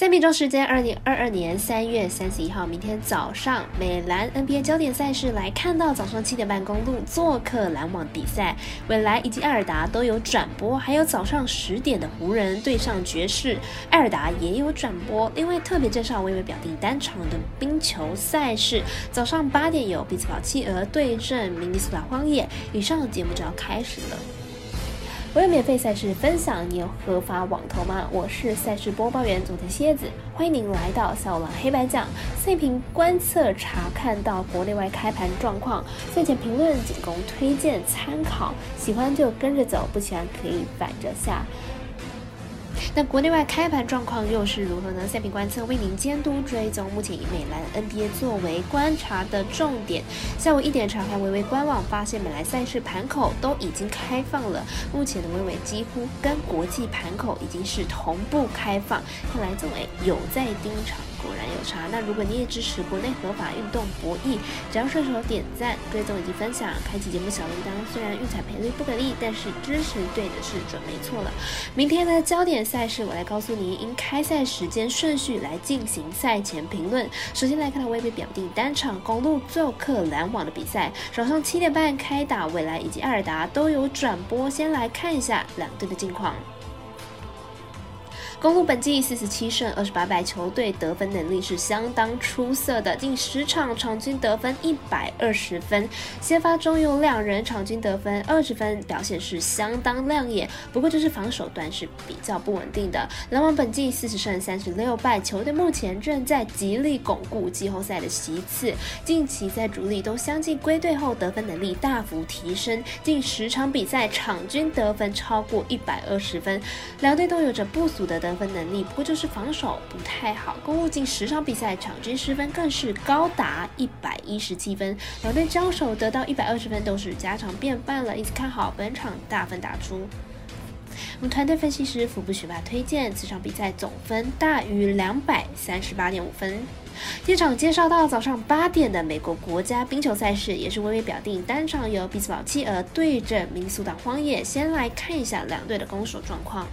三点钟时间，二零二二年三月三十一号，明天早上美兰 NBA 焦点赛事来看到早上七点半公路做客篮网比赛，未来以及艾尔达都有转播，还有早上十点的湖人对上爵士，艾尔达也有转播。另外特别介绍，微微表定单场的冰球赛事，早上八点有比兹堡企鹅对阵明尼苏达荒野。以上节目就要开始了。我有免费赛事分享，你有合法网投吗？我是赛事播报员佐藤蝎子，欢迎您来到小王黑白讲赛评观测，查看到国内外开盘状况，赛前评论仅供推荐参考，喜欢就跟着走，不喜欢可以反着下。那国内外开盘状况又是如何呢？赛评观测为您监督追踪，目前以美兰 NBA 作为观察的重点。下午一点查看微微官网，发现美兰赛事盘口都已经开放了。目前的微微几乎跟国际盘口已经是同步开放，看来这位有在盯场。果然有差。那如果你也支持国内合法运动博弈，只要顺手点赞、追踪以及分享，开启节目小铃铛。虽然运彩赔率不给力，但是支持对的是准没错了。明天的焦点赛事，我来告诉你，因开赛时间顺序来进行赛前评论。首先来看到微微表定单场公路做客篮网的比赛，早上七点半开打，未来以及艾尔达都有转播。先来看一下两队的近况。公路本季四十七胜二十八败，球队得分能力是相当出色的，近十场场均得分一百二十分。先发中有两人场均得分二十分，表现是相当亮眼。不过就是防守端是比较不稳定的。篮网本季四十胜三十六败，球队目前正在极力巩固季后赛的席次。近期在主力都相继归队后，得分能力大幅提升，近十场比赛场均得分超过一百二十分。两队都有着不俗的得。得分能力，不过就是防守不太好。公路近十场比赛场均失分更是高达一百一十七分，两队交手得到一百二十分都是家常便饭了。因此看好本场大分打出。我们团队分析师福布学霸推荐，此场比赛总分大于两百三十八点五分。第一场介绍到早上八点的美国国家冰球赛事，也是微微表定单场由比斯堡企鹅对阵明尼苏达荒野。先来看一下两队的攻守状况。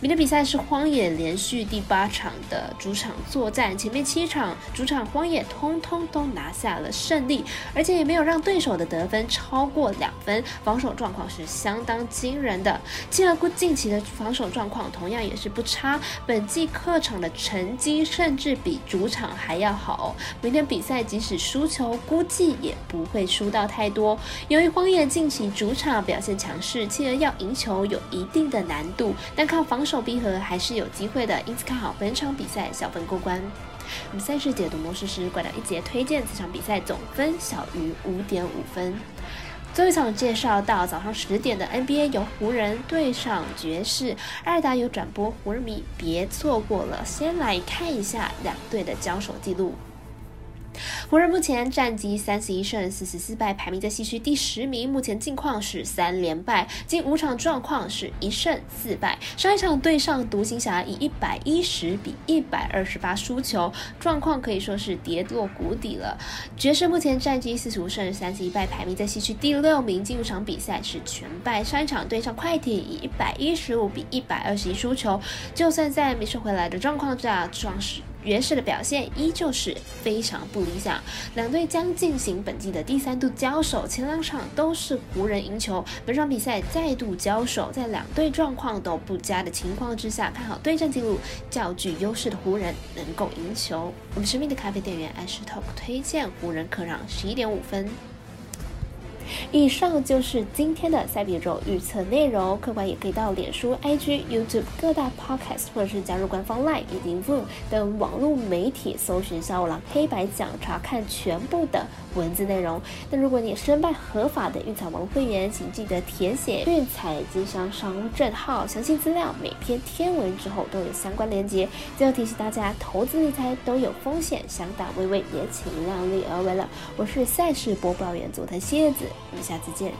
明天比赛是荒野连续第八场的主场作战，前面七场主场荒野通通都拿下了胜利，而且也没有让对手的得分超过两分，防守状况是相当惊人的。金而估近期的防守状况同样也是不差，本季客场的成绩甚至比主场还要好。明天比赛即使输球，估计也不会输到太多。由于荒野近期主场表现强势，进而要赢球有一定的难度，但靠防守逼和还是有机会的，因此看好本场比赛小分过关。我们赛事解读模式是怪盗一节推荐，这场比赛总分小于五点五分。最后一场介绍到早上十点的 NBA 由湖人对上爵士，艾达有转播，湖人迷别错过了。先来看一下两队的交手记录。湖人目前战绩三十一胜四十四败，排名在西区第十名。目前近况是三连败，近五场状况是一胜四败。上一场对上独行侠以一百一十比一百二十八输球，状况可以说是跌落谷底了。爵士目前战绩四十五胜三十一败，排名在西区第六名。近五场比赛是全败，上一场对上快艇以一百一十五比一百二十一输球。就算在没收回来的状况下，壮士。爵士的表现依旧是非常不理想，两队将进行本季的第三度交手，前两场都是湖人赢球，本场比赛再度交手，在两队状况都不佳的情况之下，看好对战记录较具优势的湖人能够赢球。我们神秘的咖啡店员艾石头推荐湖人客让十一点五分。以上就是今天的赛比周预测内容，客官也可以到脸书、IG、YouTube 各大 Podcast，或者是加入官方 Line 以及 Zoom 等网络媒体，搜寻“小五郎黑白讲”，查看全部的文字内容。那如果你申办合法的运彩网会员，请记得填写运彩经销商证号，详细资料每篇天文之后都有相关连接。最后提醒大家，投资理财都有风险，想打微微也请量力而为了。我是赛事播报员佐藤蝎子。我们下次见。